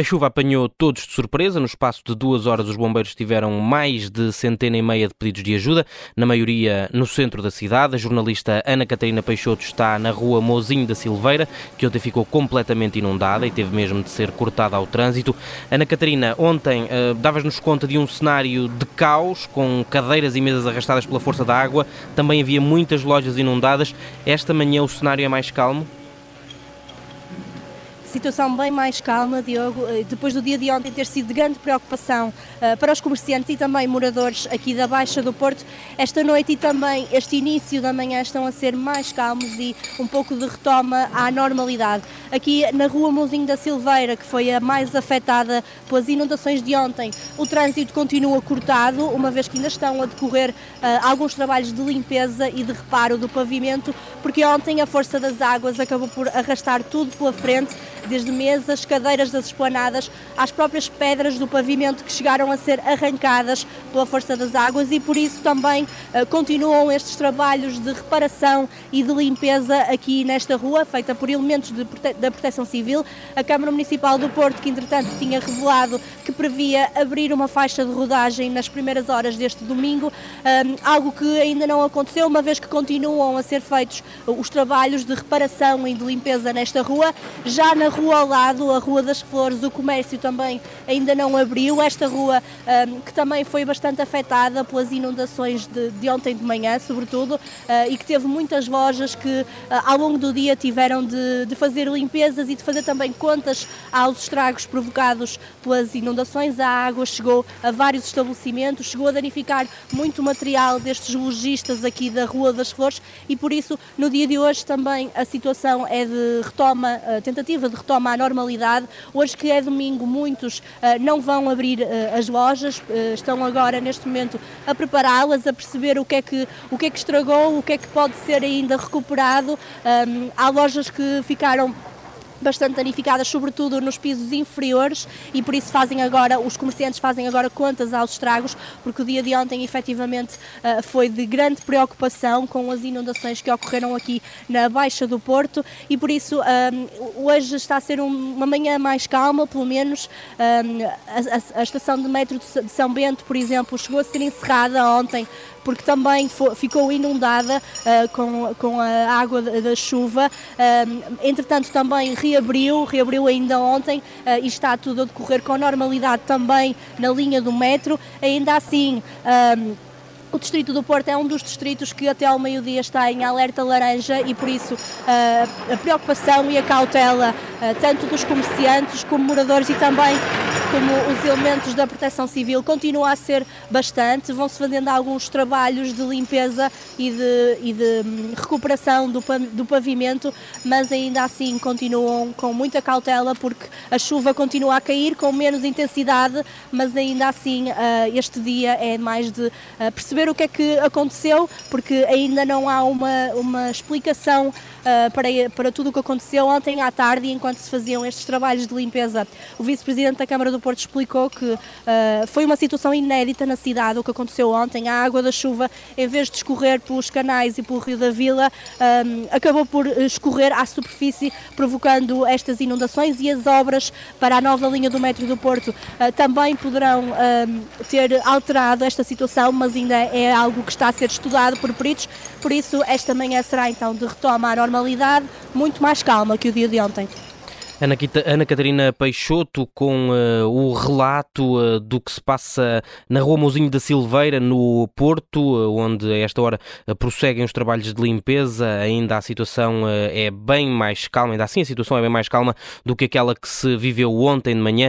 A chuva apanhou todos de surpresa. No espaço de duas horas, os bombeiros tiveram mais de centena e meia de pedidos de ajuda, na maioria no centro da cidade. A jornalista Ana Catarina Peixoto está na rua Mozinho da Silveira, que ontem ficou completamente inundada e teve mesmo de ser cortada ao trânsito. Ana Catarina, ontem uh, davas-nos conta de um cenário de caos, com cadeiras e mesas arrastadas pela força da água. Também havia muitas lojas inundadas. Esta manhã o cenário é mais calmo? Situação bem mais calma, Diogo, eh, depois do dia de ontem ter sido de grande preocupação uh, para os comerciantes e também moradores aqui da Baixa do Porto, esta noite e também este início da manhã estão a ser mais calmos e um pouco de retoma à normalidade. Aqui na rua Mouzinho da Silveira, que foi a mais afetada pelas inundações de ontem, o trânsito continua cortado, uma vez que ainda estão a decorrer uh, alguns trabalhos de limpeza e de reparo do pavimento, porque ontem a força das águas acabou por arrastar tudo pela frente desde mesas, cadeiras das esplanadas, às próprias pedras do pavimento que chegaram a ser arrancadas pela força das águas e por isso também uh, continuam estes trabalhos de reparação e de limpeza aqui nesta rua, feita por elementos prote da Proteção Civil. A Câmara Municipal do Porto, que entretanto tinha revelado que previa abrir uma faixa de rodagem nas primeiras horas deste domingo, um, eh, algo que ainda não aconteceu, uma vez que continuam a ser feitos os trabalhos de reparação e de limpeza nesta rua. Já na rua ao lado, a Rua das Flores, o comércio também ainda não abriu. Esta rua um, que também foi bastante afetada pelas inundações de, de ontem de manhã, sobretudo, uh, e que teve muitas lojas que uh, ao longo do dia tiveram de, de, fazer limpezas e de fazer também contas aos estragos provocados pelas inundações. A água chegou a vários estabelecimentos, chegou a danificar muito material destes lojistas aqui da Rua das Flores e por isso no dia de hoje também a situação é de retoma, tentativa de retoma à normalidade. Hoje que é domingo, muitos uh, não vão abrir uh, as lojas, uh, estão agora neste momento a prepará-las, a perceber o que, é que, o que é que estragou, o que é que pode ser ainda recuperado. Um, há lojas que ficaram bastante danificadas, sobretudo nos pisos inferiores, e por isso fazem agora, os comerciantes fazem agora contas aos estragos, porque o dia de ontem efetivamente eh, foi de grande preocupação com as inundações que ocorreram aqui na Baixa do Porto e por isso um, hoje está a ser uma manhã mais calma, pelo menos um, a, estação de metro de São Bento, por exemplo, chegou a ser encerrada ontem porque também ficou inundada uh, com, a água da, chuva. Uh, entretanto, também reabriu, reabriu ainda ontem uh, e está tudo a decorrer com normalidade também na linha do metro. Ainda assim. O Distrito do Porto é um dos distritos que até ao meio-dia está em alerta laranja e por isso a preocupação e a cautela tanto dos comerciantes como moradores e também como os elementos da proteção civil continua a ser bastante, vão-se fazendo alguns trabalhos de limpeza e de, e de hum, recuperação do, do pavimento, mas ainda assim continuam com muita cautela porque a chuva continua a cair com menos intensidade, mas ainda assim uh, este dia é mais de uh, perceber o que é que aconteceu, porque ainda não há uma, uma explicação uh, para, para tudo o que aconteceu ontem à tarde, enquanto se faziam estes trabalhos de limpeza. O vice-presidente da Câmara do Porto explicou que uh, foi uma situação inédita na cidade, o que aconteceu ontem. A água da chuva, em vez de escorrer pelos canais e pelo Rio da Vila, um, acabou por escorrer à superfície, provocando estas inundações e as obras para a nova linha do metro do Porto uh, também poderão um, ter alterado esta situação, mas ainda é algo que está a ser estudado por peritos. Por isso, esta manhã será então de retoma à normalidade, muito mais calma que o dia de ontem. Ana, Ana Catarina Peixoto com uh, o relato uh, do que se passa na Rua Mouzinho da Silveira, no Porto, uh, onde a esta hora prosseguem os trabalhos de limpeza. Ainda a situação é bem mais calma, ainda assim a situação é bem mais calma do que aquela que se viveu ontem de manhã